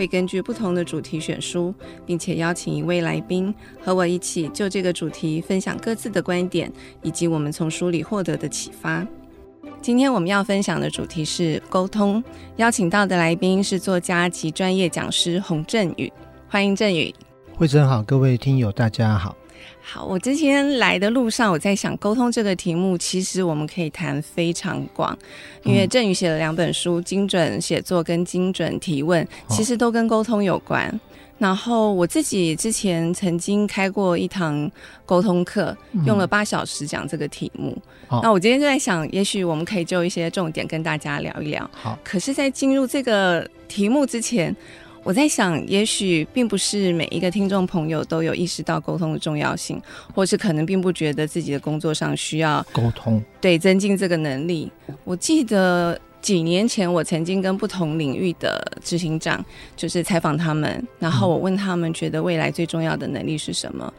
会根据不同的主题选书，并且邀请一位来宾和我一起就这个主题分享各自的观点，以及我们从书里获得的启发。今天我们要分享的主题是沟通，邀请到的来宾是作家及专业讲师洪振宇。欢迎振宇。慧珍好，各位听友大家好。好，我之前来的路上，我在想沟通这个题目，其实我们可以谈非常广，因为郑宇写了两本书，《精准写作》跟《精准提问》，其实都跟沟通有关。哦、然后我自己之前曾经开过一堂沟通课，用了八小时讲这个题目。嗯、那我今天就在想，也许我们可以就一些重点跟大家聊一聊。好，可是，在进入这个题目之前。我在想，也许并不是每一个听众朋友都有意识到沟通的重要性，或是可能并不觉得自己的工作上需要沟通，对，增进这个能力。我记得几年前，我曾经跟不同领域的执行长就是采访他们，然后我问他们觉得未来最重要的能力是什么？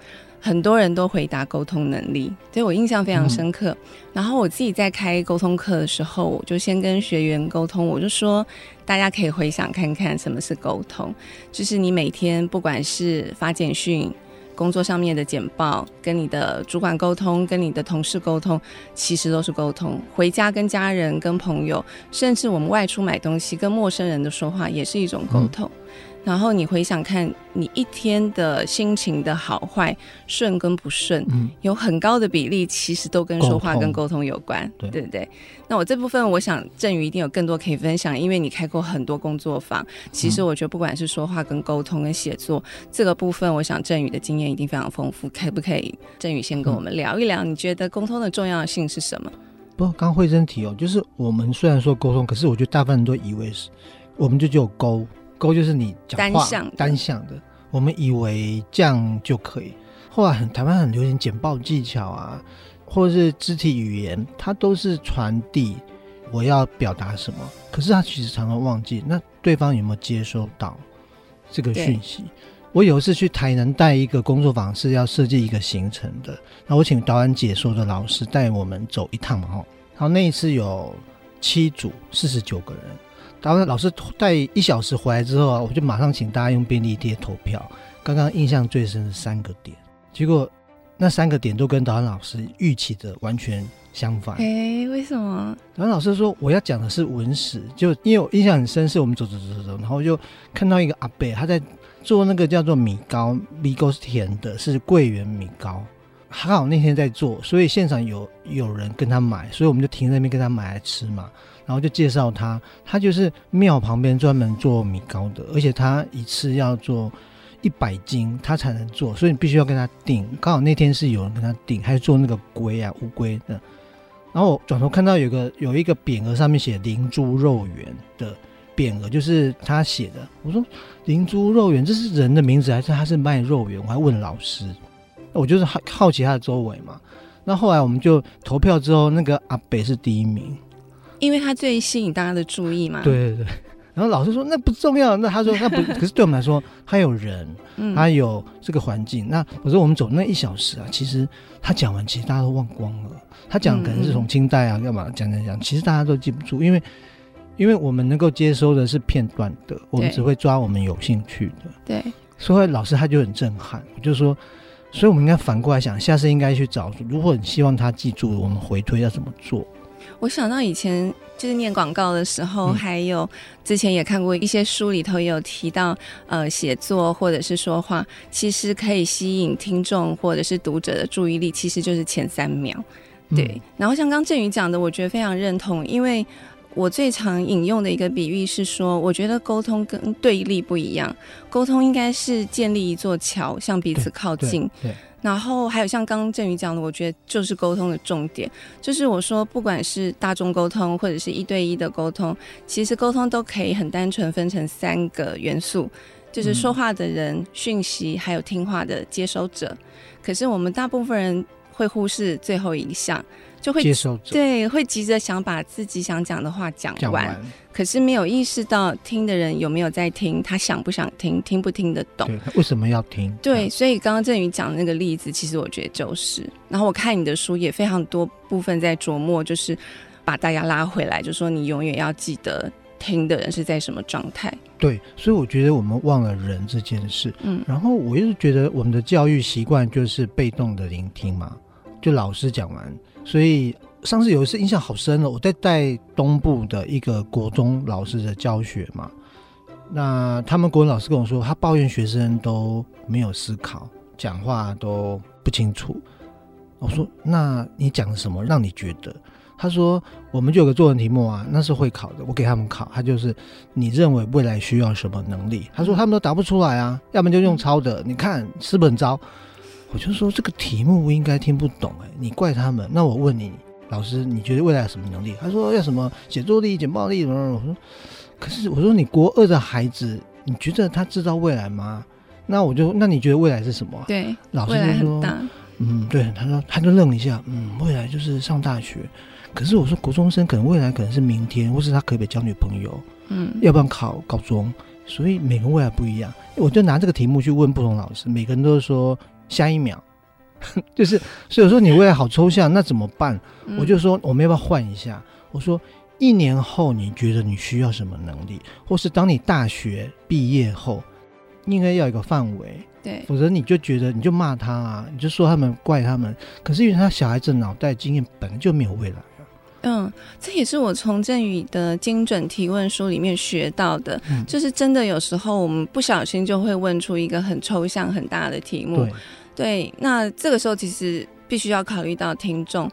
很多人都回答沟通能力，所以我印象非常深刻。嗯、然后我自己在开沟通课的时候，我就先跟学员沟通，我就说，大家可以回想看看什么是沟通，就是你每天不管是发简讯、工作上面的简报，跟你的主管沟通，跟你的同事沟通，其实都是沟通。回家跟家人、跟朋友，甚至我们外出买东西，跟陌生人的说话，也是一种沟通。然后你回想看，你一天的心情的好坏、顺跟不顺，嗯、有很高的比例其实都跟说话跟沟通有关，对，对不对？那我这部分，我想振宇一定有更多可以分享，因为你开过很多工作坊。其实我觉得，不管是说话跟沟通跟写作、嗯、这个部分，我想振宇的经验一定非常丰富。可不可以，振宇先跟我们聊一聊，你觉得沟通的重要性是什么？不，刚慧珍提哦，就是我们虽然说沟通，可是我觉得大部分人都以为是，我们就只有沟。沟就是你讲话单向，的，我们以为这样就可以。后来很台湾很流行简报技巧啊，或者是肢体语言，它都是传递我要表达什么。可是他其实常常忘记，那对方有没有接收到这个讯息？我有一次去台南带一个工作坊，是要设计一个行程的。那我请导演解说的老师带我们走一趟嘛，然后那一次有七组，四十九个人。当然，老师带一小时回来之后啊，我就马上请大家用便利贴投票。刚刚印象最深的三个点，结果那三个点都跟导演老师预期的完全相反。哎、欸，为什么？导演老师说我要讲的是文史，就因为我印象很深，是我们走走走走走，然后就看到一个阿伯他在做那个叫做米糕，米糕是甜的，是桂圆米糕。还好那天在做，所以现场有有人跟他买，所以我们就停在那边跟他买来吃嘛。然后就介绍他，他就是庙旁边专门做米糕的，而且他一次要做一百斤，他才能做，所以你必须要跟他订。刚好那天是有人跟他订，还是做那个龟啊乌龟的。然后我转头看到有个有一个匾额，上面写“灵猪肉圆”的匾额，就是他写的。我说“灵猪肉圆”这是人的名字还是他是卖肉圆？我还问老师，我就是好好奇他的周围嘛。那后来我们就投票之后，那个阿北是第一名。因为他最吸引大家的注意嘛。对对对。然后老师说那不重要，那他说那不，可是对我们来说，他有人，他有这个环境。嗯、那我说我们走那一小时啊，其实他讲完，其实大家都忘光了。他讲可能是从清代啊，干嘛讲讲讲，其实大家都记不住，因为因为我们能够接收的是片段的，我们只会抓我们有兴趣的。对。所以老师他就很震撼，我就说，所以我们应该反过来想，下次应该去找，如果你希望他记住，我们回推要怎么做。我想到以前就是念广告的时候，嗯、还有之前也看过一些书里头也有提到，呃，写作或者是说话，其实可以吸引听众或者是读者的注意力，其实就是前三秒。对，嗯、然后像刚振宇讲的，我觉得非常认同，因为我最常引用的一个比喻是说，我觉得沟通跟对立不一样，沟通应该是建立一座桥，向彼此靠近。对。对对然后还有像刚刚振宇讲的，我觉得就是沟通的重点，就是我说不管是大众沟通或者是一对一的沟通，其实沟通都可以很单纯分成三个元素。就是说话的人、讯息还有听话的接收者。可是我们大部分人会忽视最后一项。就会接受者对，会急着想把自己想讲的话讲完，完可是没有意识到听的人有没有在听，他想不想听，听不听得懂，为什么要听？对，所以刚刚振宇讲的那个例子，其实我觉得就是。然后我看你的书也非常多部分在琢磨，就是把大家拉回来，就说你永远要记得听的人是在什么状态。对，所以我觉得我们忘了人这件事。嗯，然后我一直觉得我们的教育习惯就是被动的聆听嘛，就老师讲完。所以上次有一次印象好深了，我在带东部的一个国中老师的教学嘛，那他们国文老师跟我说，他抱怨学生都没有思考，讲话都不清楚。我说，那你讲什么让你觉得？他说，我们就有个作文题目啊，那是会考的，我给他们考，他就是你认为未来需要什么能力？他说他们都答不出来啊，要么就用抄的，你看是不是很糟？我就说这个题目我应该听不懂哎，你怪他们。那我问你，老师，你觉得未来有什么能力？他说要什么写作力、简报力什么？我说，可是我说你国二的孩子，你觉得他知道未来吗？那我就那你觉得未来是什么？对，老师就说，嗯，对，他说他就愣一下，嗯，未来就是上大学。可是我说国中生可能未来可能是明天，或是他可不可以交女朋友？嗯，要不然考高中。所以每个未来不一样，我就拿这个题目去问不同老师，每个人都说。下一秒，就是，所以我说你未来好抽象，那怎么办？嗯、我就说我们要不要换一下？我说一年后你觉得你需要什么能力，或是当你大学毕业后，应该要一个范围，对，否则你就觉得你就骂他啊，你就说他们怪他们。可是因为他小孩子脑袋经验本来就没有未来。嗯，这也是我从振宇的精准提问书里面学到的，嗯、就是真的有时候我们不小心就会问出一个很抽象很大的题目。对对，那这个时候其实必须要考虑到听众。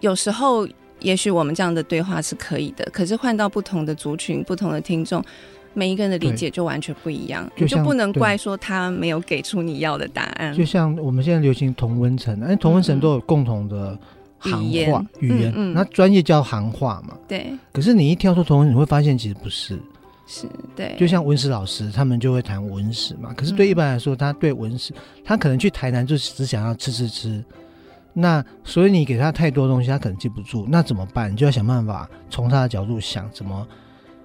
有时候，也许我们这样的对话是可以的，可是换到不同的族群、不同的听众，每一个人的理解就完全不一样，就，就不能怪说他没有给出你要的答案。就像我们现在流行同温层，哎同温层都有共同的行话语言，那专、嗯嗯、业叫行话嘛。对。可是你一跳出同温，你会发现其实不是。是对，就像文史老师，他们就会谈文史嘛。可是对一般来说，他对文史，他可能去台南就只想要吃吃吃。那所以你给他太多东西，他可能记不住。那怎么办？你就要想办法从他的角度想，怎么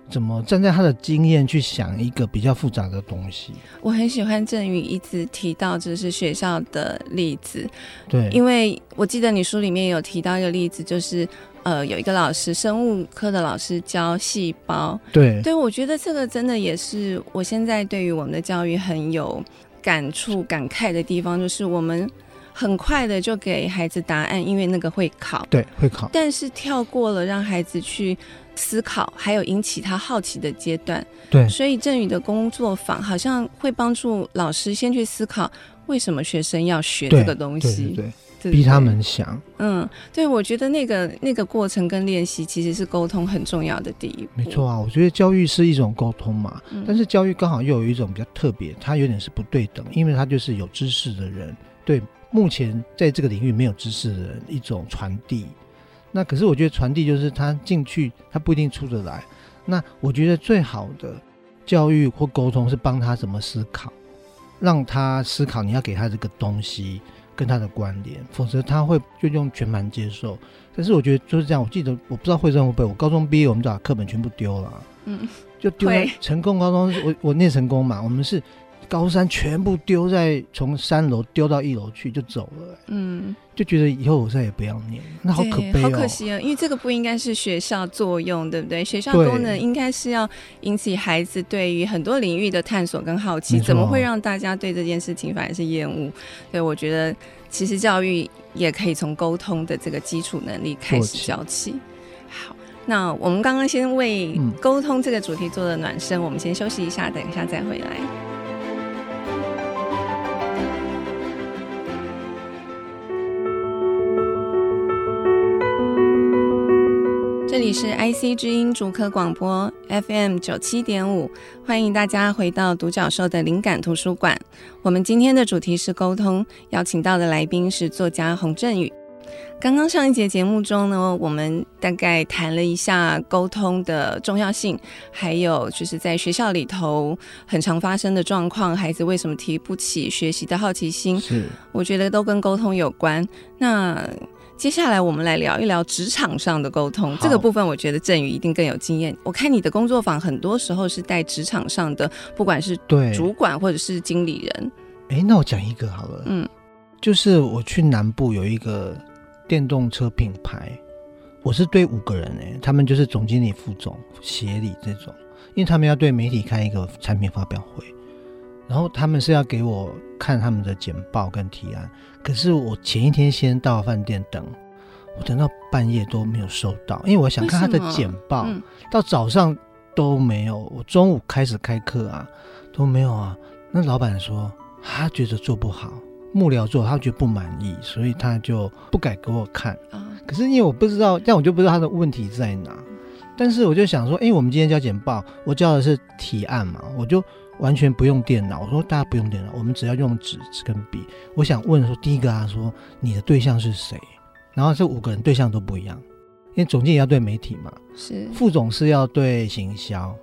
怎么站在他的经验去想一个比较复杂的东西。我很喜欢郑宇一直提到就是学校的例子，对，因为我记得你书里面有提到一个例子，就是。呃，有一个老师，生物科的老师教细胞，对，对，我觉得这个真的也是我现在对于我们的教育很有感触、感慨的地方，就是我们很快的就给孩子答案，因为那个会考，对，会考，但是跳过了让孩子去思考，还有引起他好奇的阶段，对，所以振宇的工作坊好像会帮助老师先去思考，为什么学生要学这个东西，对。对对。逼他们想，嗯，对，我觉得那个那个过程跟练习其实是沟通很重要的第一步。没错啊，我觉得教育是一种沟通嘛，嗯、但是教育刚好又有一种比较特别，它有点是不对等，因为它就是有知识的人对目前在这个领域没有知识的人一种传递。那可是我觉得传递就是他进去，他不一定出得来。那我觉得最好的教育或沟通是帮他怎么思考，让他思考你要给他这个东西。跟他的关联，否则他会就用全盘接受。但是我觉得就是这样。我记得我不知道慧珍会不会，我高中毕业我们就把课本全部丢了，嗯，就丢在成功高中。我我念成功嘛，我们是。高三全部丢在从三楼丢到一楼去就走了，欸，嗯，就觉得以后我再也不要念，那好可悲，喔，好可惜啊，喔！因为这个不应该是学校作用，对不对？学校功能应该是要引起孩子对于很多领域的探索跟好奇，怎么会让大家对这件事情反而是厌恶？所以我觉得其实教育也可以从沟通的这个基础能力开始教起。好，那我们刚刚先为沟通这个主题做了暖身，嗯，我们先休息一下，等一下再回来。里是 IC 之音主科广播 FM 九七点五，欢迎大家回到独角兽的灵感图书馆。我们今天的主题是沟通，邀请到的来宾是作家洪振宇。刚刚上一节节目中呢，我们大概谈了一下沟通的重要性，还有就是在学校里头很常发生的状况，孩子为什么提不起学习的好奇心？是，我觉得都跟沟通有关。那接下来我们来聊一聊职场上的沟通这个部分，我觉得振宇一定更有经验。我看你的工作坊很多时候是带职场上的，不管是对主管或者是经理人。哎，那我讲一个好了，嗯，就是我去南部有一个。电动车品牌，我是对五个人哎、欸，他们就是总经理、副总、协理这种，因为他们要对媒体开一个产品发表会，然后他们是要给我看他们的简报跟提案，可是我前一天先到饭店等，我等到半夜都没有收到，因为我想看他的简报，嗯、到早上都没有，我中午开始开课啊都没有啊，那老板说他觉得做不好。幕僚做，他觉得不满意，所以他就不敢给我看。可是因为我不知道，但我就不知道他的问题在哪。但是我就想说，哎，我们今天交简报，我交的是提案嘛，我就完全不用电脑。我说大家不用电脑，我们只要用纸跟笔。我想问说，第一个啊，说你的对象是谁？然后这五个人对象都不一样，因为总经理要对媒体嘛，是副总是要对行销，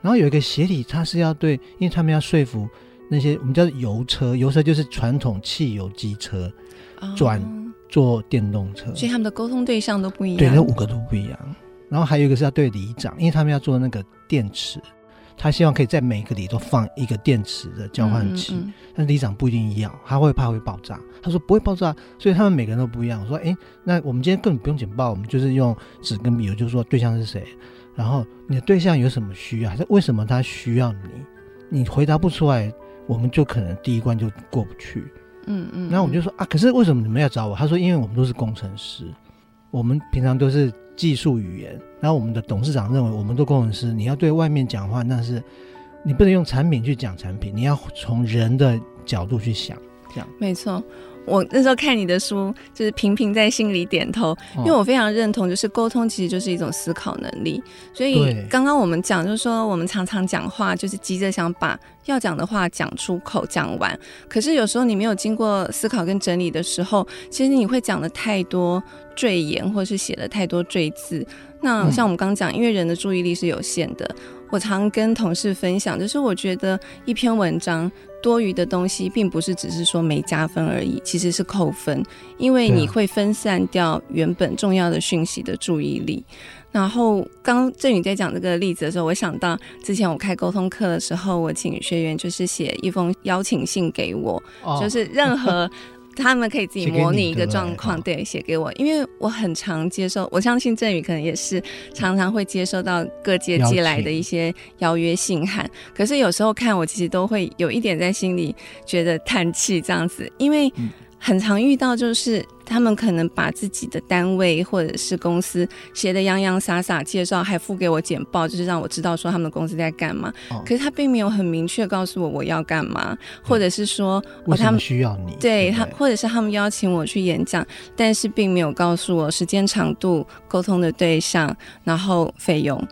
然后有一个协理，他是要对，因为他们要说服。那些我们叫油车，油车就是传统汽油机车，转做电动车，所以他们的沟通对象都不一样。对，那五个都不一样。然后还有一个是要对里长，因为他们要做那个电池，他希望可以在每个里都放一个电池的交换器。嗯嗯嗯，但里长不一定要，他会怕会爆炸。他说不会爆炸，所以他们每个人都不一样。我说哎，那我们今天根本不用简报，我们就是用纸跟笔，就是说对象是谁，然后你的对象有什么需要，还是为什么他需要你？你回答不出来。我们就可能第一关就过不去，嗯嗯，然后我们就说啊，可是为什么你们要找我？他说，因为我们都是工程师，我们平常都是技术语言，然后我们的董事长认为，我们做工程师，你要对外面讲话，那是你不能用产品去讲产品，你要从人的角度去想，这样没错。我那时候看你的书，就是频频在心里点头，因为我非常认同，就是沟通其实就是一种思考能力。所以刚刚我们讲，就是说我们常常讲话，就是急着想把要讲的话讲出口、讲完。可是有时候你没有经过思考跟整理的时候，其实你会讲的太多赘言，或是写的太多赘字。那像我们刚刚讲，因为人的注意力是有限的，我常跟同事分享，就是我觉得一篇文章。多余的东西并不是只是说没加分而已，其实是扣分，因为你会分散掉原本重要的讯息的注意力。然后刚郑宇在讲这个例子的时候，我想到之前我开沟通课的时候，我请学员就是写一封邀请信给我，哦、就是任何。他们可以自己模拟一个状况，对，写给我，因为我很常接受，我相信振宇可能也是常常会接收到各界寄来的一些邀约信函，可是有时候看我其实都会有一点在心里觉得叹气这样子，因为。嗯很常遇到，就是他们可能把自己的单位或者是公司写得洋洋洒洒介绍，还附给我简报，就是让我知道说他们的公司在干嘛。哦、可是他并没有很明确告诉我我要干嘛，或者是说我他们需要你，对他，或者是他们邀请我去演讲，但是并没有告诉我时间长度、沟通的对象，然后费用。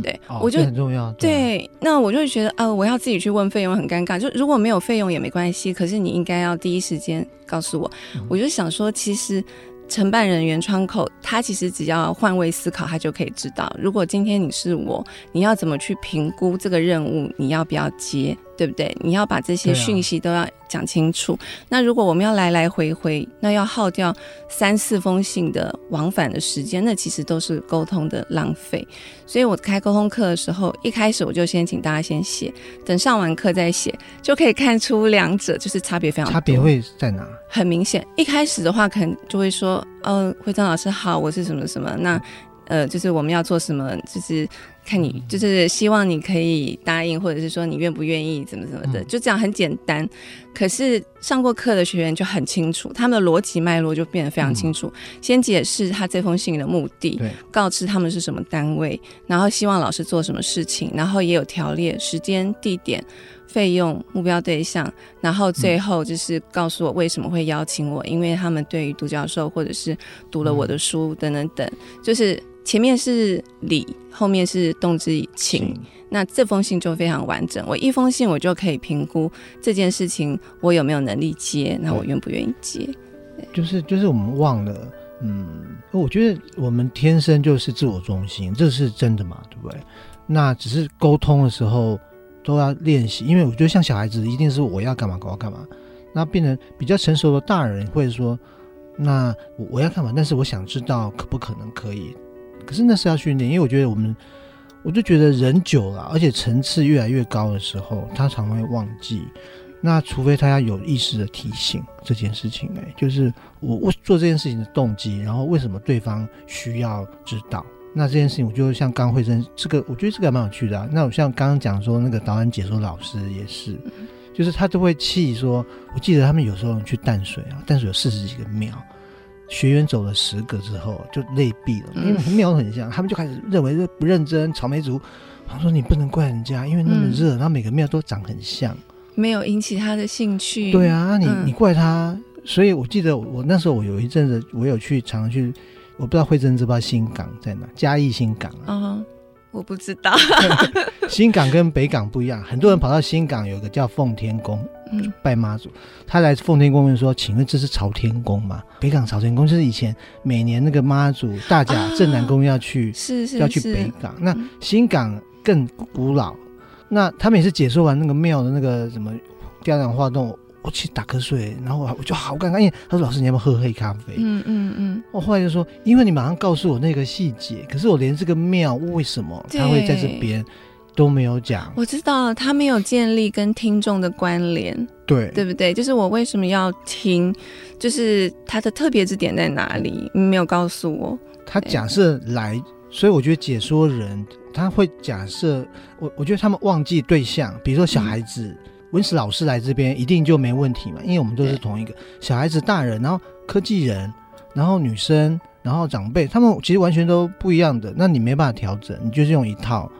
对，哦、我就很重要。对，对，那我就会觉得，啊，我要自己去问费用很尴尬。就如果没有费用也没关系，可是你应该要第一时间告诉我。嗯、我就想说，其实。承办人员窗口，他其实只要换位思考，他就可以知道，如果今天你是我，你要怎么去评估这个任务，你要不要接，对不对？你要把这些讯息都要讲清楚。啊、那如果我们要来来回回，那要耗掉三四封信的往返的时间，那其实都是沟通的浪费。所以我开沟通课的时候，一开始我就先请大家先写，等上完课再写，就可以看出两者就是差别非常大。差别会在哪？很明显，一开始的话可能就会说，呃，慧珍老师好，我是什么什么，那呃，就是我们要做什么，就是看你，就是希望你可以答应，或者是说你愿不愿意，怎么怎么的，就这样很简单。可是上过课的学员就很清楚，他们的逻辑脉络就变得非常清楚。先解释他这封信的目的，告知他们是什么单位，然后希望老师做什么事情，然后也有条列时间、地点。费用、目标对象，然后最后就是告诉我为什么会邀请我，嗯、因为他们对于独角兽或者是读了我的书等等等，嗯、就是前面是礼，后面是动之以情，嗯、那这封信就非常完整。我一封信我就可以评估这件事情我有没有能力接，那我愿不愿意接？就是就是我们忘了嗯，我觉得我们天生就是自我中心，这是真的嘛？对不对？那只是沟通的时候都要练习，因为我觉得像小孩子一定是我要干嘛，我要干嘛。那变成比较成熟的大人会说，那我我要干嘛？但是我想知道可不可能可以？可是那是要训练，因为我觉得我们，我就觉得人久了，而且层次越来越高的时候，他常会忘记。那除非他要有意识的提醒这件事情，哎，就是我我做这件事情的动机，然后为什么对方需要知道？那这件事情，我就像刚慧珍这个，我觉得这个还蛮有趣的啊。那我像刚刚讲说那个导演解说老师也是，就是他都会气说，我记得他们有时候去淡水啊，淡水有四十几个庙，学员走了十个之后就累毙了，因为庙都很像，他们就开始认为这不认真，草莓族。他说你不能怪人家，因为那么热，然后每个庙都长很像。没有引起他的兴趣。对啊，你你怪他，所以我记得我那时候我有一阵子我有去常常去，我不知道慧珍知不知道新港在哪？嘉义新港啊？哦，我不知道。新港跟北港不一样，很多人跑到新港有一个叫奉天宫，嗯，拜妈祖。他来奉天宫问说：“请问这是朝天宫吗？”北港朝天宫就是以前每年那个妈祖大甲镇南宫要去，是是要去北港。那新港更古老。那他每次解说完那个庙的那个什么雕梁画栋，我去打瞌睡，然后我就好尴尬，因为他说老师你要不要喝黑咖啡？嗯嗯嗯。我后来就说，因为你马上告诉我那个细节，可是我连这个庙为什么他会在这边都没有讲。我知道他没有建立跟听众的关联，对对不对？就是我为什么要听，就是他的特别之点在哪里？你没有告诉我。他假设来，所以我觉得解说人。他会假设我，我觉得他们忘记对象，比如说小孩子，嗯、文史老师来这边一定就没问题嘛，因为我们都是同一个小孩子、大人，然后科技人，然后女生，然后长辈，他们其实完全都不一样的，那你没办法调整，你就是用一套，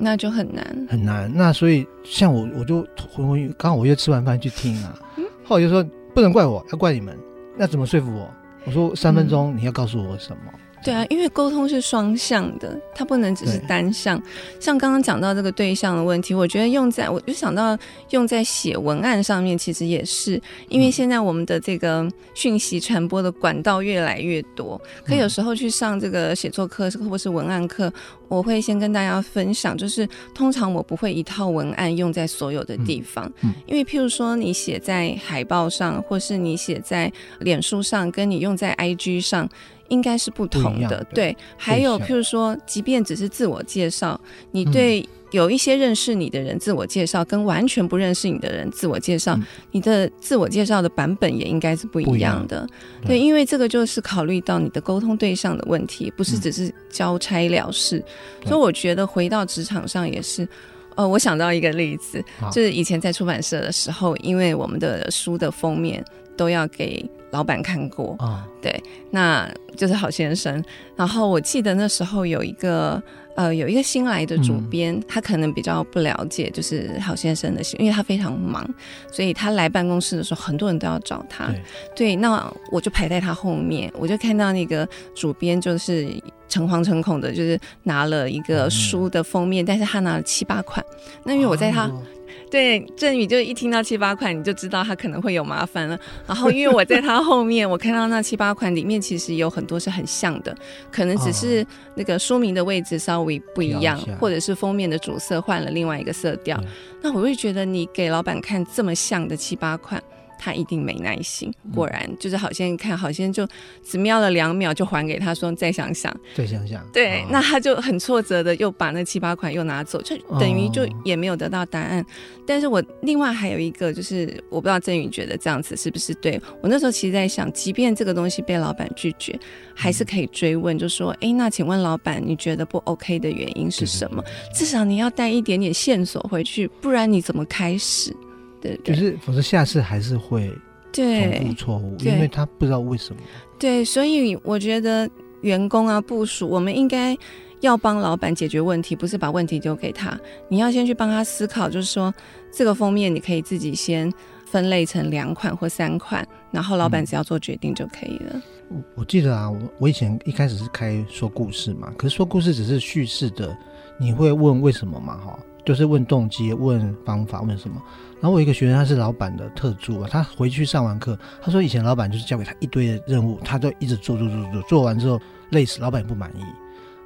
那就很难很难。那所以像我，我就昏昏欲，刚好我又吃完饭去听啊，后来就说不能怪我，要怪你们，那怎么说服我？我说三分钟，你要告诉我什么？嗯对啊，因为沟通是双向的，它不能只是单向。像刚刚讲到这个对象的问题，我觉得用在我就想到用在写文案上面，其实也是因为现在我们的这个讯息传播的管道越来越多。可有时候去上这个写作课或是文案课，我会先跟大家分享，就是通常我不会一套文案用在所有的地方，因为譬如说你写在海报上，或是你写在脸书上，跟你用在 IG 上。应该是不同的，对。还有，譬如说，即便只是自我介绍，你对有一些认识你的人自我介绍，跟完全不认识你的人自我介绍，你的自我介绍的版本也应该是不一样的。对，因为这个就是考虑到你的沟通对象的问题，不是只是交差了事。所以我觉得回到职场上也是，呃，我想到一个例子，就是以前在出版社的时候，因为我们的书的封面都要给。老板看过啊，对，那就是好先生。然后我记得那时候有一个呃，有一个新来的主编，嗯、他可能比较不了解，就是好先生的心，因为他非常忙，所以他来办公室的时候，很多人都要找他。对，对，那我就排在他后面，我就看到那个主编就是诚惶诚恐的，就是拿了一个书的封面，嗯、但是他拿了七八款。那因为我在他。哦对，振宇就一听到七八款，你就知道他可能会有麻烦了。然后，因为我在他后面，我看到那七八款里面其实有很多是很像的，可能只是那个书名的位置稍微不一样，或者是封面的主色换了另外一个色调。那我会觉得你给老板看这么像的七八款。他一定没耐心，果然就是好像看，好像就只瞄了两秒就还给他说再想想，再想想。对，那他就很挫折的又把那七八款又拿走，就等于就也没有得到答案。但是我另外还有一个就是，我不知道振宇觉得这样子是不是对？我那时候其实在想，即便这个东西被老板拒绝，还是可以追问，就说，哎，那请问老板，你觉得不 OK 的原因是什么？至少你要带一点点线索回去，不然你怎么开始？对，对，就是否则下次还是会重复错误，因为他不知道为什么。对，所以我觉得员工啊、部署，我们应该要帮老板解决问题，不是把问题丢给他。你要先去帮他思考，就是说这个封面你可以自己先分类成两款或三款，然后老板只要做决定就可以了。嗯、我记得啊，我我以前一开始是开说故事嘛，可是说故事只是叙事的，你会问为什么嘛？哈。就是问动机、问方法、问什么。然后我一个学生他是老板的特助啊，他回去上完课，他说以前老板就是交给他一堆的任务，他都一直做做做做，做完之后累死，老板也不满意。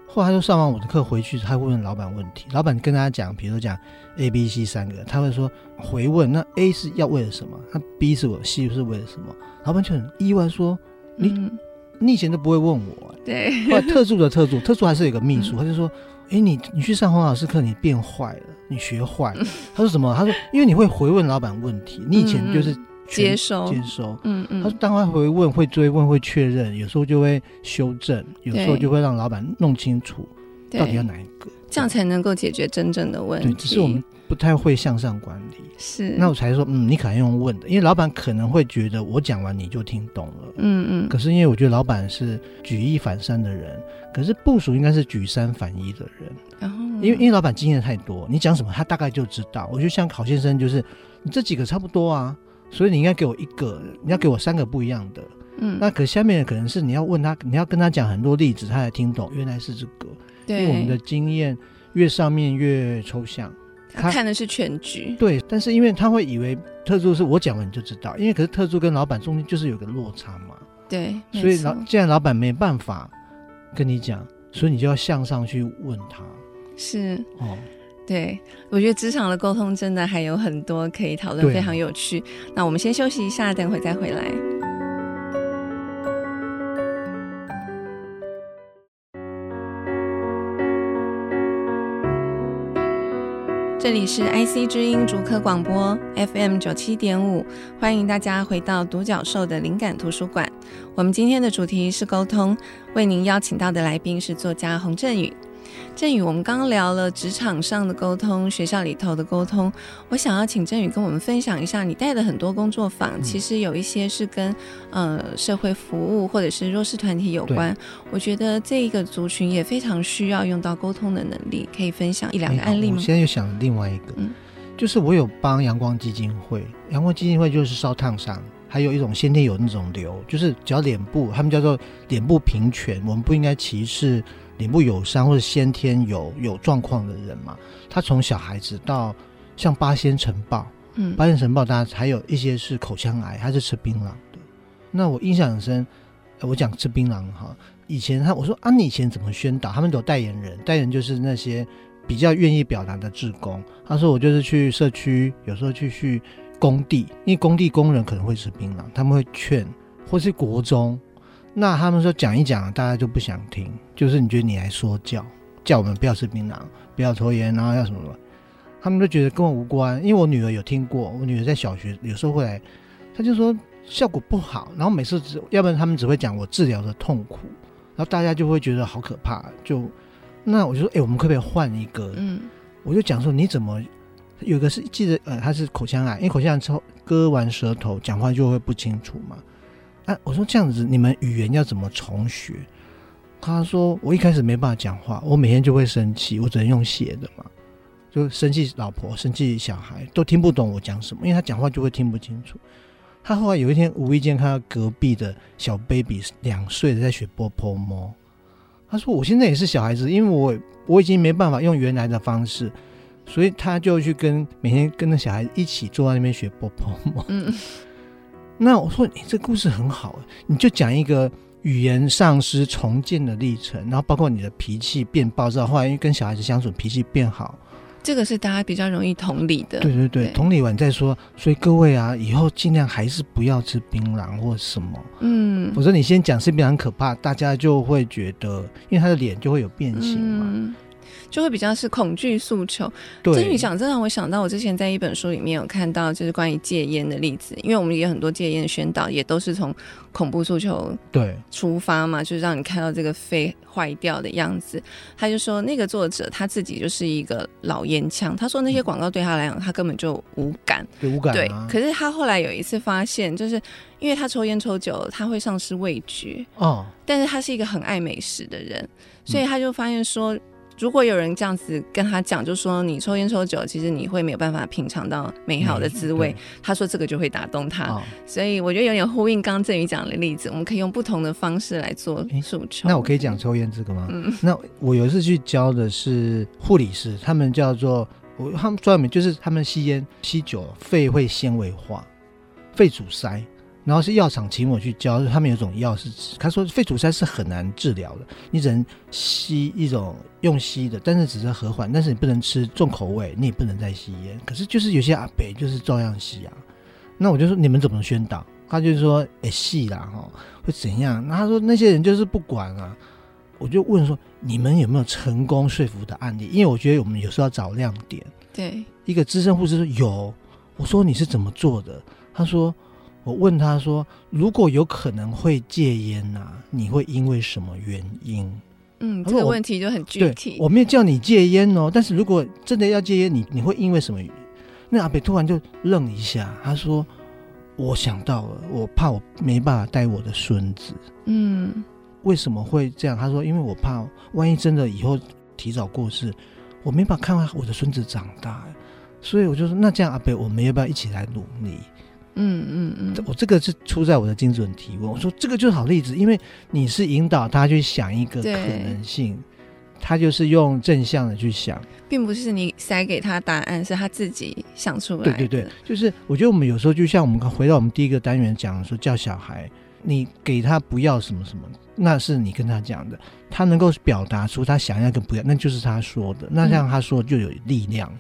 后来他就上完我的课回去，他会问老板问题，老板跟他讲，比如说讲 A、B、C 三个，他会说回问，那 A 是要为了什么？那 B 是我 C 是为了什么？老板就很意外说你。嗯你以前都不会问我，对。后来特助的特助，特助还是有个秘书，他就说：“哎，你你去上黄老师课，你变坏了，你学坏。”他说什么？他说：“因为你会回问老板问题，你以前就是接收接收，嗯嗯。”他说：“当他回问，会追问，会确认，有时候就会修正，有时候就会让老板弄清楚到底要哪一个，这样才能够解决真正的问题。”对，只是我们。不太会向上管理，是，那我才说，嗯，你可能用问的，因为老板可能会觉得我讲完你就听懂了，嗯嗯。可是因为我觉得老板是举一反三的人，可是部署应该是举三反一的人，然后，因为因为老板经验太多，你讲什么他大概就知道。我觉得像考先生就是，你这几个差不多啊，所以你应该给我一个，你要给我三个不一样的，嗯。那可下面的可能是你要问他，你要跟他讲很多例子，他才听懂，原来是这个。对，因为我们的经验越上面越抽象。他看的是全局，对，但是因为他会以为特助是我讲完你就知道，因为可是特助跟老板中间就是有个落差嘛，对，所以老既然老板没办法跟你讲，所以你就要向上去问他，是。哦，对，我觉得职场的沟通真的还有很多可以讨论，非常有趣。那我们先休息一下，等会再回来。这里是 IC 之音竹科广播 FM 九七点五，欢迎大家回到独角兽的灵感图书馆。我们今天的主题是沟通，为您邀请到的来宾是作家洪振宇。震宇，我们刚刚聊了职场上的沟通，学校里头的沟通。我想要请振宇跟我们分享一下，你带的很多工作坊，嗯、其实有一些是跟呃社会服务或者是弱势团体有关。我觉得这一个族群也非常需要用到沟通的能力，可以分享一两个案例吗？我现在又想另外一个，嗯，就是我有帮阳光基金会，阳光基金会就是烧烫伤，还有一种先天有那种瘤，就是只要脸部，他们叫做脸部平权，我们不应该歧视。脸部有伤或者先天有有状况的人嘛，他从小孩子到像八仙尘爆，嗯，八仙尘爆，大家还有一些是口腔癌，他是吃槟榔的。那我印象很深，我讲吃槟榔哈，以前他我说啊，你以前怎么宣导？他们都有代言人，代言人就是那些比较愿意表达的志工。他说我就是去社区，有时候去去工地，因为工地工人可能会吃槟榔，他们会劝，或是国中。那他们说讲一讲，大家就不想听。就是你觉得你来说教，叫我们不要吃槟榔，不要抽烟，然后要什么什么，他们都觉得跟我无关。因为我女儿有听过，我女儿在小学有时候会来，她就说效果不好。然后每次只要不然他们只会讲我治疗的痛苦，然后大家就会觉得好可怕。就那我就说，哎、欸，我们可不可以换一个？嗯，我就讲说你怎么有个是记得呃，他是口腔癌，因为口腔癌抽割完舌头讲话就会不清楚嘛。啊，我说这样子，你们语言要怎么重学？他说我一开始没办法讲话，我每天就会生气，我只能用写的嘛，就生气老婆，生气小孩，都听不懂我讲什么，因为他讲话就会听不清楚。他后来有一天无意间看到隔壁的小 baby 两岁的在学波泼摸，他说我现在也是小孩子，因为我我已经没办法用原来的方式，所以他就去跟每天跟着小孩一起坐在那边学波泼摸。嗯。那我说你这故事很好，你就讲一个语言丧失重建的历程，然后包括你的脾气变暴躁，后来因为跟小孩子相处脾气变好，这个是大家比较容易同理的。对对对，对同理完再说。所以各位啊，以后尽量还是不要吃槟榔或什么。嗯，我说你先讲是槟榔很可怕，大家就会觉得，因为他的脸就会有变形嘛。嗯就会比较是恐惧诉求。对，震宇讲，这让我想到我之前在一本书里面有看到，就是关于戒烟的例子。因为我们也有很多戒烟的宣导，也都是从恐怖诉求对出发嘛，就是让你看到这个肺坏掉的样子。他就说，那个作者他自己就是一个老烟枪，他说那些广告对他来讲，他根本就无感，对无感。对，可是他后来有一次发现，就是因为他抽烟抽久了，他会丧失味觉哦，但是他是一个很爱美食的人，所以他就发现说。如果有人这样子跟他讲，就说你抽烟抽久，其实你会没有办法品尝到美好的滋味。他说这个就会打动他，哦、所以我觉得有点呼应刚刚震宇讲的例子，我们可以用不同的方式来做诉求。那我可以讲抽烟这个吗？嗯，那我有一次去教的是护理师，他们叫做我他们专门就是他们吸烟吸久了，肺会纤维化，肺阻塞。然后是药厂请我去教，他们有种药是，他说肺阻塞是很难治疗的，你只能吸一种用吸的，但是只是和缓，但是你不能吃重口味，你也不能再吸烟。可是就是有些阿北就是照样吸啊，那我就说你们怎么宣导？他就是说哎吸啦哈，会怎样？那他说那些人就是不管啊，我就问说你们有没有成功说服的案例？因为我觉得我们有时候要找亮点。对，一个资深护士说有，我说你是怎么做的？他说。我问他说：“如果有可能会戒烟呐、啊，你会因为什么原因？”嗯，这个问题就很具体。我没有叫你戒烟哦，但是如果真的要戒烟，你你会因为什么？那阿北突然就愣一下，他说：“我想到了，我怕我没办法带我的孙子。”嗯，为什么会这样？他说：“因为我怕万一真的以后提早过世，我没办法看到我的孙子长大。”所以我就说：“那这样阿北，我们要不要一起来努力？”嗯嗯嗯，我这个是出在我的精准提问。我说这个就是好例子，因为你是引导他去想一个可能性，他就是用正向的去想，并不是你塞给他答案，是他自己想出来的。对对对，就是我觉得我们有时候就像我们回到我们第一个单元讲说，叫小孩，你给他不要什么什么，那是你跟他讲的，他能够表达出他想要跟不要，那就是他说的，那像他说就有力量。嗯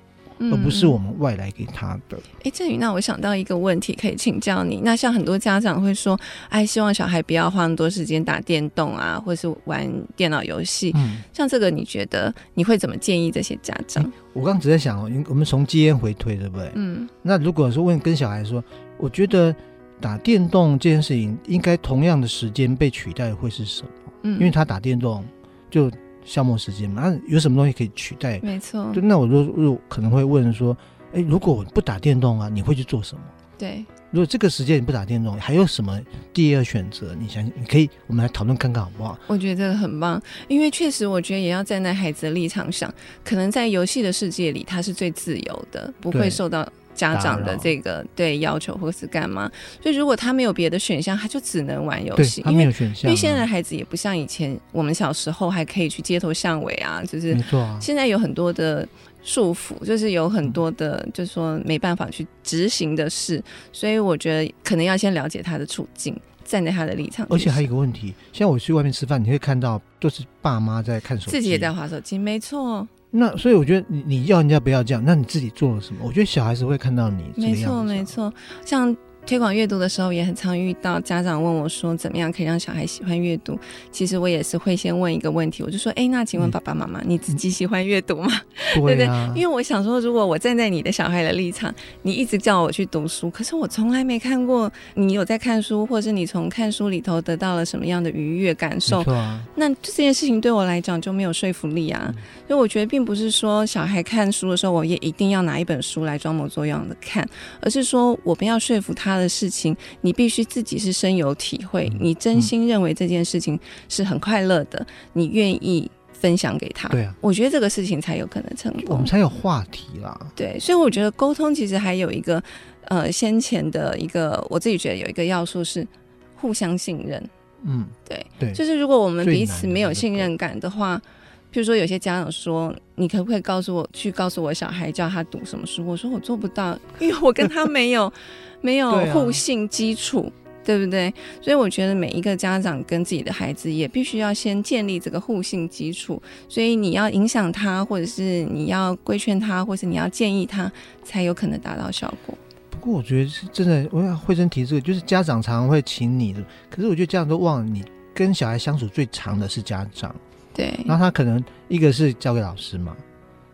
而不是我们外来给他的。哎、嗯，振宇，那我想到一个问题可以请教你。那像很多家长会说，哎，希望小孩不要花那么多时间打电动啊，或是玩电脑游戏。嗯，像这个，你觉得你会怎么建议这些家长？我刚刚只在想哦，我们从基因回推，对不对？嗯。那如果说问跟小孩说，我觉得打电动这件事情应该同样的时间被取代会是什么？嗯，因为他打电动就。消磨时间嘛，那有什么东西可以取代？没错。那我如果可能会问说，哎、欸，如果我不打电动啊，你会去做什么？对。如果这个时间你不打电动，还有什么第二选择？你想，你可以，我们来讨论看看好不好？我觉得这个很棒，因为确实，我觉得也要站在孩子的立场上，可能在游戏的世界里，他是最自由的，不会受到。家长的这个对要求或是干嘛，所以如果他没有别的选项，他就只能玩游戏。他没有选项，因为现在的孩子也不像以前，我们小时候还可以去街头巷尾啊，就是没错。现在有很多的束缚，就是有很多的，就是说没办法去执行的事。所以我觉得可能要先了解他的处境，站在他的立场。而且还有一个问题，像我去外面吃饭，你会看到都是爸妈在看手机，自己也在划手机，没错。那所以我觉得你你要人家不要这样，那你自己做了什么？我觉得小孩子会看到你。没错没错，像。推广阅读的时候，也很常遇到家长问我说：“怎么样可以让小孩喜欢阅读？”其实我也是会先问一个问题，我就说：“哎，那请问爸爸妈妈，你自己喜欢阅读吗？对，啊、对不对？因为我想说，如果我站在你的小孩的立场，你一直叫我去读书，可是我从来没看过你有在看书，或是你从看书里头得到了什么样的愉悦感受？啊、那这件事情对我来讲就没有说服力啊。嗯、所以我觉得，并不是说小孩看书的时候，我也一定要拿一本书来装模作样的看，而是说我们要说服他。的事情，你必须自己是深有体会，嗯、你真心认为这件事情是很快乐的，嗯、你愿意分享给他。对啊，我觉得这个事情才有可能成功，我们才有话题啦。对，所以我觉得沟通其实还有一个呃先前的一个，我自己觉得有一个要素是互相信任。嗯，对对，就是如果我们彼此没有信任感的话。譬如说，有些家长说：“你可不可以告诉我，去告诉我小孩叫他读什么书？”我说：“我做不到，因为我跟他没有 没有互信基础，对，不对？所以我觉得每一个家长跟自己的孩子也必须要先建立这个互信基础。所以你要影响他，或者是你要规劝他，或是你要建议他，才有可能达到效果。不过我觉得是真的，我想慧珍提这个，就是家长常常会请你的，可是我觉得家长都忘了，你跟小孩相处最长的是家长。”对，然后他可能一个是交给老师嘛，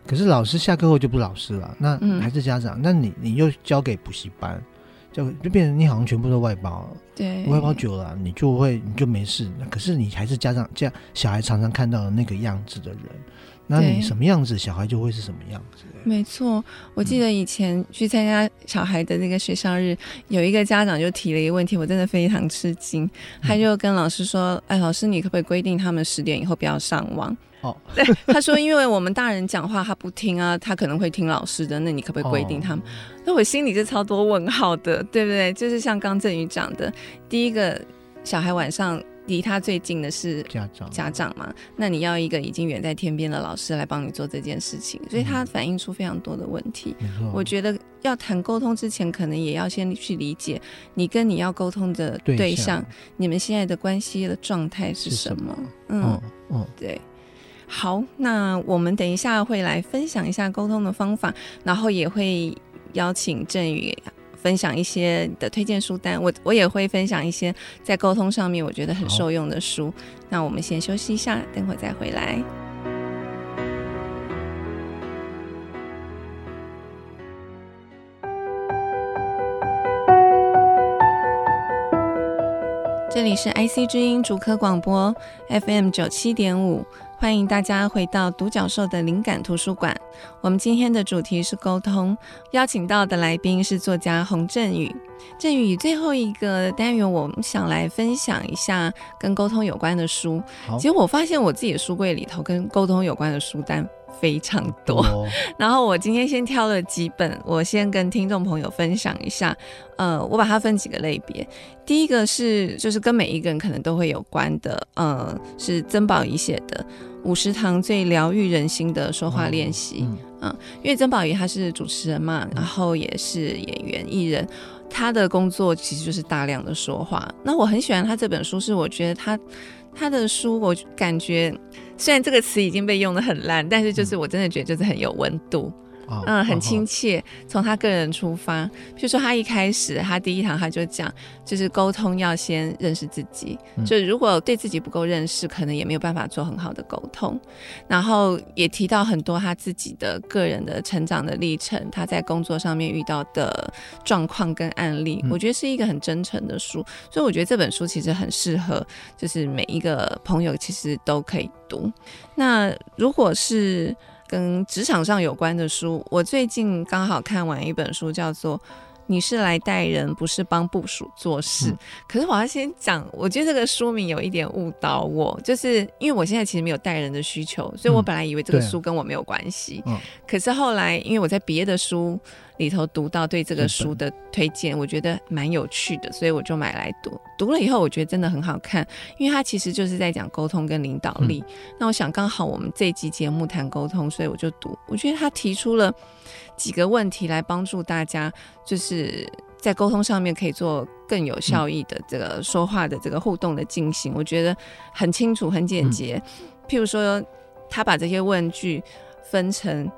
可是老师下课后就不是老师了，那还是家长，嗯、那你你又交给补习班，就就变成你好像全部都外包了，对，外包久了你就会你就没事，可是你还是家长这样，小孩常常看到的那个样子的人。那你什么样子，小孩就会是什么样子。没错，我记得以前去参加小孩的那个学校日，嗯、有一个家长就提了一个问题，我真的非常吃惊。他就跟老师说：“嗯、哎，老师，你可不可以规定他们十点以后不要上网？”哦，对，他说：“因为我们大人讲话他不听啊，他可能会听老师的。那你可不可以规定他们？”哦、那我心里就超多问号的，对不对？就是像刚振宇讲的，第一个小孩晚上。离他最近的是家长家长嘛，那你要一个已经远在天边的老师来帮你做这件事情，所以他反映出非常多的问题。嗯、我觉得要谈沟通之前，可能也要先去理解你跟你要沟通的对象，对象你们现在的关系的状态是什么。什么嗯嗯，嗯对。好，那我们等一下会来分享一下沟通的方法，然后也会邀请振宇。分享一些的推荐书单，我我也会分享一些在沟通上面我觉得很受用的书。那我们先休息一下，等会再回来。这里是 IC 之音主科广播 FM 九七点五。欢迎大家回到独角兽的灵感图书馆。我们今天的主题是沟通，邀请到的来宾是作家洪振宇。振宇，最后一个单元，我们想来分享一下跟沟通有关的书。其实我发现我自己的书柜里头跟沟通有关的书单非常多。哦、然后我今天先挑了几本，我先跟听众朋友分享一下。呃，我把它分几个类别。第一个是就是跟每一个人可能都会有关的，呃，是曾宝仪写的。五十堂最疗愈人心的说话练习，嗯，嗯，因为曾宝仪他是主持人嘛，然后也是演员艺人，他的工作其实就是大量的说话。那我很喜欢他这本书，是我觉得他他的书，我感觉虽然这个词已经被用得很烂，但是就是我真的觉得就是很有温度。嗯，很亲切。从他个人出发，比如说他一开始，他第一堂他就讲，就是沟通要先认识自己。嗯、就如果对自己不够认识，可能也没有办法做很好的沟通。然后也提到很多他自己的个人的成长的历程，他在工作上面遇到的状况跟案例，嗯、我觉得是一个很真诚的书。所以我觉得这本书其实很适合，就是每一个朋友其实都可以读。那如果是跟职场上有关的书，我最近刚好看完一本书，叫做《你是来带人，不是帮部署做事》。嗯、可是我要先讲，我觉得这个书名有一点误导我，就是因为我现在其实没有带人的需求，所以我本来以为这个书跟我没有关系。可是后来，因为我在别的书。里头读到对这个书的推荐，我觉得蛮有趣的，所以我就买来读。读了以后，我觉得真的很好看，因为它其实就是在讲沟通跟领导力。嗯、那我想刚好我们这一集节目谈沟通，所以我就读。我觉得他提出了几个问题来帮助大家，就是在沟通上面可以做更有效益的这个说话的这个互动的进行。我觉得很清楚、很简洁。嗯、譬如说，他把这些问句分成。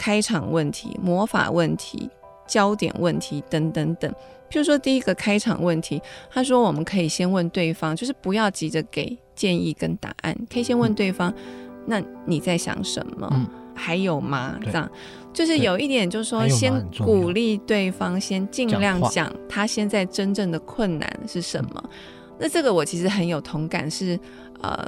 开场问题、魔法问题、焦点问题等等等。譬如说，第一个开场问题，他说我们可以先问对方，就是不要急着给建议跟答案，可以先问对方，嗯、那你在想什么？嗯、还有吗？对这样就是有一点，就是说先鼓励对方，先尽量讲他现在真正的困难是什么。话那这个我其实很有同感，是呃。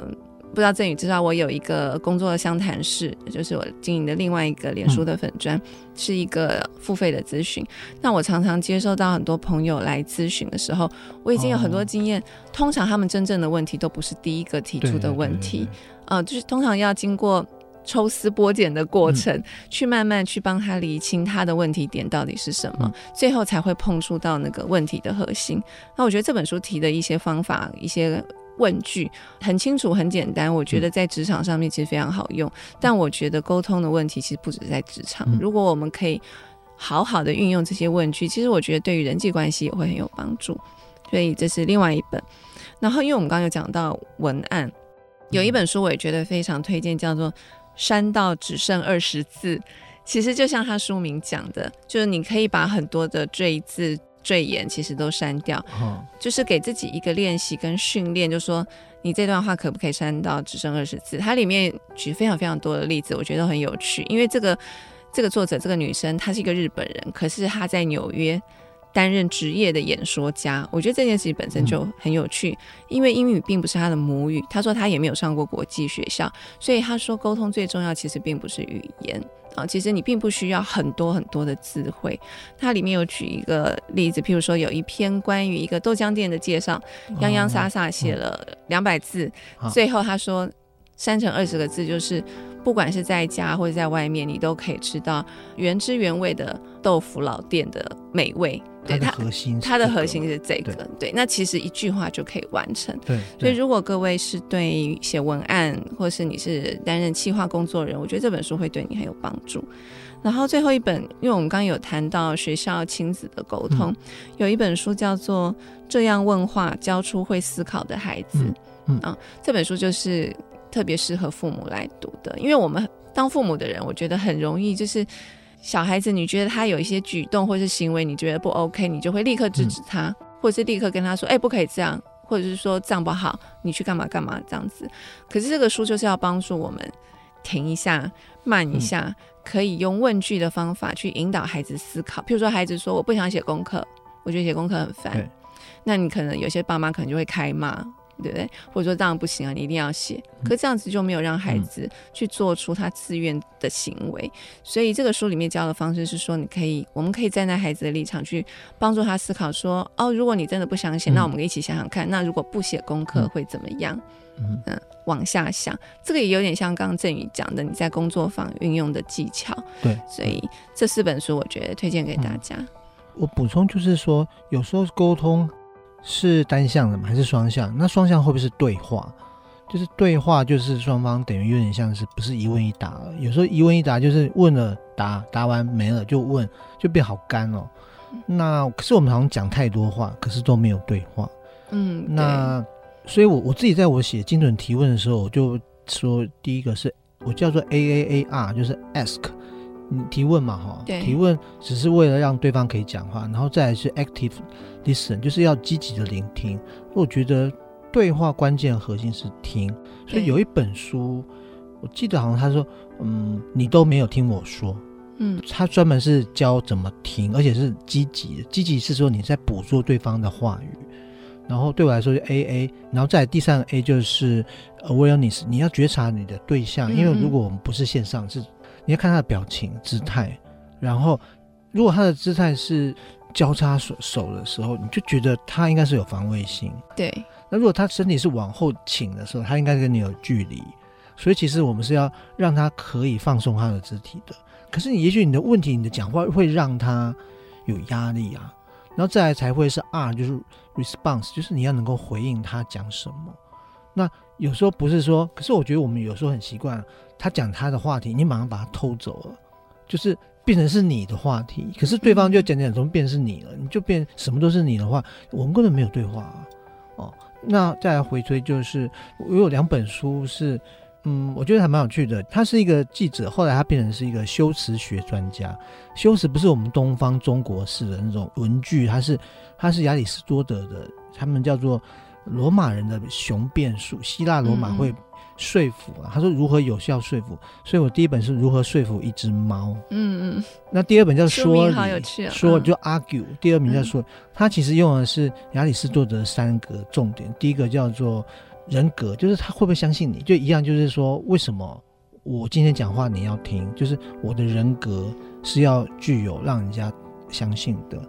不知道振宇知道我有一个工作的相谈室，就是我经营的另外一个脸书的粉砖，嗯、是一个付费的咨询。那我常常接收到很多朋友来咨询的时候，我已经有很多经验。哦、通常他们真正的问题都不是第一个提出的问题，呃，就是通常要经过抽丝剥茧的过程，嗯、去慢慢去帮他理清他的问题点到底是什么，嗯、最后才会碰触到那个问题的核心。那我觉得这本书提的一些方法，一些。问句很清楚、很简单，我觉得在职场上面其实非常好用。嗯、但我觉得沟通的问题其实不止在职场。嗯、如果我们可以好好的运用这些问句，其实我觉得对于人际关系也会很有帮助。所以这是另外一本。然后，因为我们刚刚有讲到文案，有一本书我也觉得非常推荐，叫做《删到只剩二十字》。其实就像他书名讲的，就是你可以把很多的赘字。赘言其实都删掉，哦、就是给自己一个练习跟训练，就说你这段话可不可以删到只剩二十字？它里面举非常非常多的例子，我觉得很有趣。因为这个这个作者这个女生她是一个日本人，可是她在纽约担任职业的演说家，我觉得这件事情本身就很有趣。嗯、因为英语并不是他的母语，他说他也没有上过国际学校，所以他说沟通最重要其实并不是语言。啊，其实你并不需要很多很多的智慧。他里面有举一个例子，譬如说有一篇关于一个豆浆店的介绍，洋洋洒洒写了两百字，哦、最后他说删成二十个字，就是不管是在家或者在外面，你都可以吃到原汁原味的豆腐老店的美味。对它的核心，它的核心是这个。对，对，那其实一句话就可以完成。对，所以如果各位是对写文案，或是你是担任企划工作人，我觉得这本书会对你很有帮助。然后最后一本，因为我们刚刚有谈到学校亲子的沟通，嗯、有一本书叫做《这样问话教出会思考的孩子》。嗯，嗯啊，这本书就是特别适合父母来读的，因为我们当父母的人，我觉得很容易就是小孩子，你觉得他有一些举动或是行为，你觉得不 OK，你就会立刻制止他，嗯、或者是立刻跟他说：“哎，不可以这样。”或者是说这样不好，你去干嘛干嘛这样子。可是这个书就是要帮助我们停一下，慢一下。嗯可以用问句的方法去引导孩子思考，譬如说孩子说我不想写功课，我觉得写功课很烦，那你可能有些爸妈可能就会开骂，对不对？或者说这样不行啊，你一定要写。嗯、可这样子就没有让孩子去做出他自愿的行为。嗯、所以这个书里面教的方式是说，你可以，我们可以站在孩子的立场去帮助他思考说，哦，如果你真的不想写，嗯、那我们一起想想看，那如果不写功课会怎么样？嗯嗯，往下想，这个也有点像刚刚振宇讲的，你在工作坊运用的技巧。对，所以这四本书我觉得推荐给大家。嗯、我补充就是说，有时候沟通是单向的吗，还是双向？那双向会不会是对话？就是对话，就是双方等于有点像是不是一问一答了？有时候一问一答就是问了答，答完没了就问，就变好干哦。嗯、那可是我们好像讲太多话，可是都没有对话。嗯，那。所以我，我我自己在我写精准提问的时候，我就说，第一个是我叫做 A A A R，就是 Ask，你提问嘛，哈，提问只是为了让对方可以讲话，然后再来是 Active Listen，就是要积极的聆听。我觉得对话关键核心是听，所以有一本书，我记得好像他说，嗯，你都没有听我说，嗯，他专门是教怎么听，而且是积极的，积极是说你在捕捉对方的话语。然后对我来说就 A A，然后再第三个 A 就是 awareness，你要觉察你的对象，因为如果我们不是线上，是你要看他的表情姿态，然后如果他的姿态是交叉手手的时候，你就觉得他应该是有防卫性。对。那如果他身体是往后倾的时候，他应该跟你有距离。所以其实我们是要让他可以放松他的肢体的。可是你也许你的问题，你的讲话会让他有压力啊。然后再来才会是 R，就是 response，就是你要能够回应他讲什么。那有时候不是说，可是我觉得我们有时候很习惯，他讲他的话题，你马上把他偷走了，就是变成是你的话题。可是对方就讲讲，怎么变成是你了？你就变什么都是你的话，我们根本没有对话啊。哦，那再来回推，就是我有两本书是。嗯，我觉得还蛮有趣的。他是一个记者，后来他变成是一个修辞学专家。修辞不是我们东方中国式的那种文具，他是他是亚里士多德的，他们叫做罗马人的雄辩术，希腊罗马会说服啊。嗯、他说如何有效说服，所以我第一本是如何说服一只猫。嗯嗯。那第二本叫说理，好有趣啊、说就 argue。第二名叫说，他、嗯、其实用的是亚里士多德三个重点，第一个叫做。人格就是他会不会相信你，就一样，就是说，为什么我今天讲话你要听？就是我的人格是要具有让人家相信的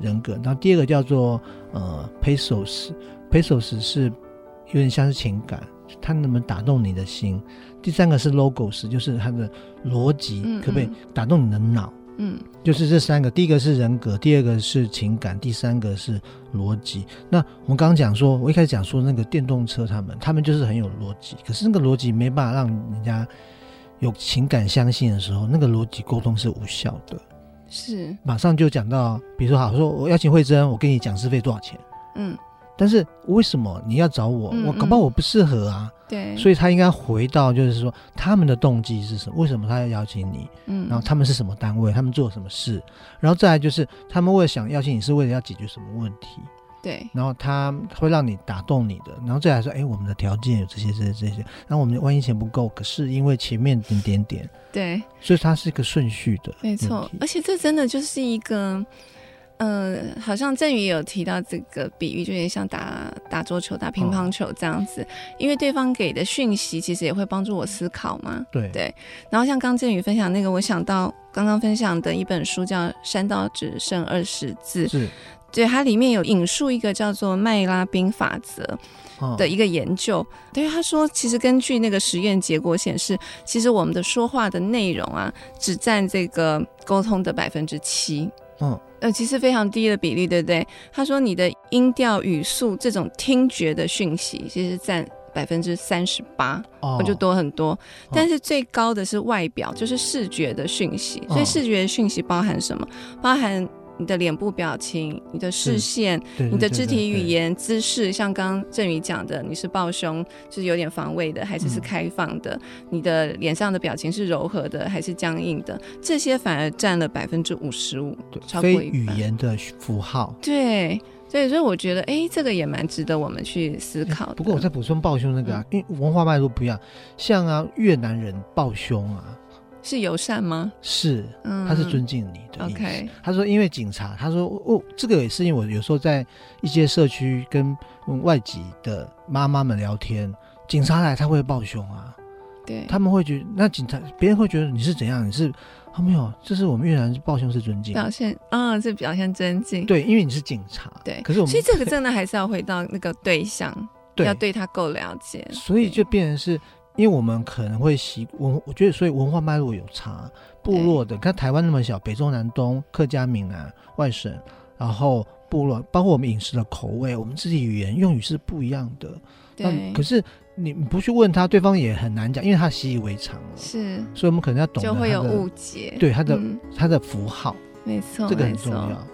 人格。然后第二个叫做呃 pesos，pesos 是有点像是情感，它能不能打动你的心？第三个是 logos，就是它的逻辑可不可以打动你的脑？嗯就是这三个，第一个是人格，第二个是情感，第三个是逻辑。那我们刚刚讲说，我一开始讲说那个电动车，他们他们就是很有逻辑，可是那个逻辑没办法让人家有情感相信的时候，那个逻辑沟通是无效的。是，马上就讲到，比如说好，说我邀请慧珍，我跟你讲师费多少钱？嗯。但是为什么你要找我？嗯嗯，我搞不好我不适合啊。对，所以他应该回到就是说他们的动机是什么？为什么他要邀请你？嗯，然后他们是什么单位？他们做什么事？然后再来就是他们为了想邀请你，是为了要解决什么问题？对，然后他会让你打动你的。然后再来说，哎，我们的条件有这些、这些、这些。然后我们万一钱不够，可是因为前面点点点，对，所以它是一个顺序的。没错，而且这真的就是一个。嗯、呃，好像振宇有提到这个比喻，就有点像打打桌球、打乒乓球这样子，哦、因为对方给的讯息其实也会帮助我思考嘛。对对。然后像刚振宇分享那个，我想到刚刚分享的一本书叫《山道只剩二十字》，是，对，它里面有引述一个叫做麦拉宾法则的一个研究，哦、对，他说其实根据那个实验结果显示，其实我们的说话的内容啊，只占这个沟通的百分之七。嗯。呃，其实非常低的比例，对不对？他说你的音调、语速这种听觉的讯息，其实占百分之三十八，哦，就多很多。但是最高的是外表，就是视觉的讯息。所以视觉的讯息包含什么？包含。你的脸部表情、你的视线、你的肢体语言、姿势，像刚刚振宇讲的，你是抱胸，就是有点防卫的，还是是开放的？嗯、你的脸上的表情是柔和的，还是僵硬的？这些反而占了百分之五十五，超过语言的符号，对，所以所以我觉得，哎，这个也蛮值得我们去思考的。不过我再补充抱胸那个啊，嗯、因为文化脉络不一样，像啊越南人抱胸啊。是友善吗？是，他是尊敬你的意思。嗯、OK，他说，因为警察，他说，哦，这个也是因为我有时候在一些社区跟外籍的妈妈们聊天，警察来他会抱胸啊，对，他们会觉得那警察别人会觉得你是怎样？你是他没有，这是我们越南抱胸是尊敬，表现啊，这、哦、表现尊敬，对，因为你是警察，对。可是我们其实这个真的还是要回到那个对象，对要对他够了解，所以就变成是。因为我们可能会习文，我觉得所以文化脉络有差，部落的，看台湾那么小，北中南东，客家、闽南、外省，然后部落，包括我们饮食的口味，我们自己语言用语是不一样的。对。可是你不去问他，对方也很难讲，因为他习以为常了。是。所以我们可能要懂得就会有误解。对他的、嗯、他的符号，没错，这个很重要。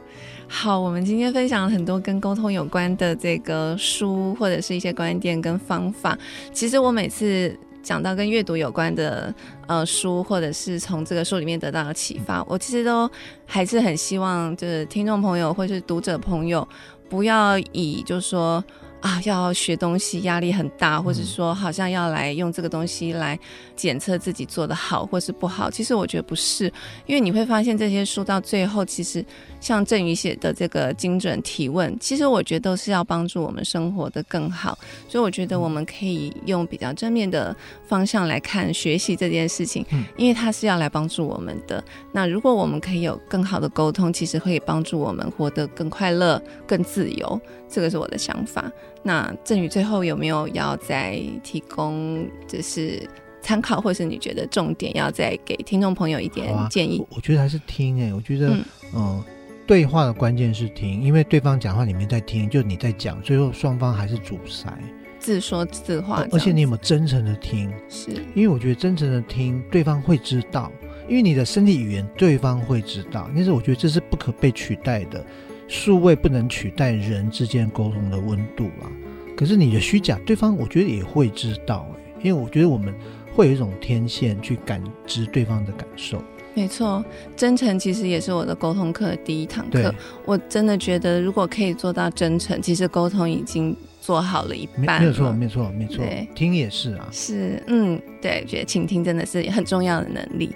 好，我们今天分享了很多跟沟通有关的这个书，或者是一些观点跟方法。其实我每次。讲到跟阅读有关的呃书，或者是从这个书里面得到的启发，我其实都还是很希望，就是听众朋友或是读者朋友，不要以就是说。啊，要学东西压力很大，或者说好像要来用这个东西来检测自己做的好或是不好。其实我觉得不是，因为你会发现这些书到最后，其实像振宇写的这个精准提问，其实我觉得都是要帮助我们生活的更好。所以我觉得我们可以用比较正面的方向来看学习这件事情，因为它是要来帮助我们的。那如果我们可以有更好的沟通，其实可以帮助我们活得更快乐、更自由。这个是我的想法。那振宇最后有没有要再提供，就是参考，或是你觉得重点要再给听众朋友一点建议？啊、我，我觉得还是听哎、欸，我觉得嗯、呃，对话的关键是听，因为对方讲话你没在听，就你在讲，最后双方还是阻塞，自说自话。而且你有没有真诚的听？是因为我觉得真诚的听，对方会知道，因为你的身体语言对方会知道，但是我觉得这是不可被取代的。数位不能取代人之间沟通的温度啊，可是你的虚假，对方我觉得也会知道哎，因为我觉得我们会有一种天线去感知对方的感受。没错，真诚其实也是我的沟通课的第一堂课。我真的觉得，如果可以做到真诚，其实沟通已经做好了一半了。没有错，没错，没错，听也是啊。是，嗯，对，觉得倾听真的是很重要的能力。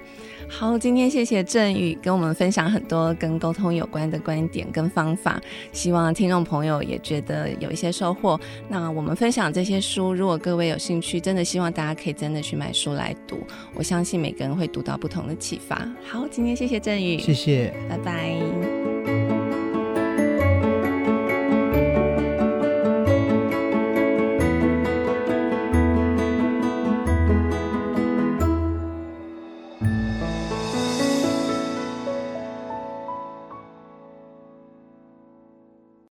好，今天谢谢振宇跟我们分享很多跟沟通有关的观点跟方法，希望听众朋友也觉得有一些收获。那我们分享这些书，如果各位有兴趣，真的希望大家可以真的去买书来读。我相信每个人会读到不同的启发。好，今天谢谢振宇，谢谢，拜拜。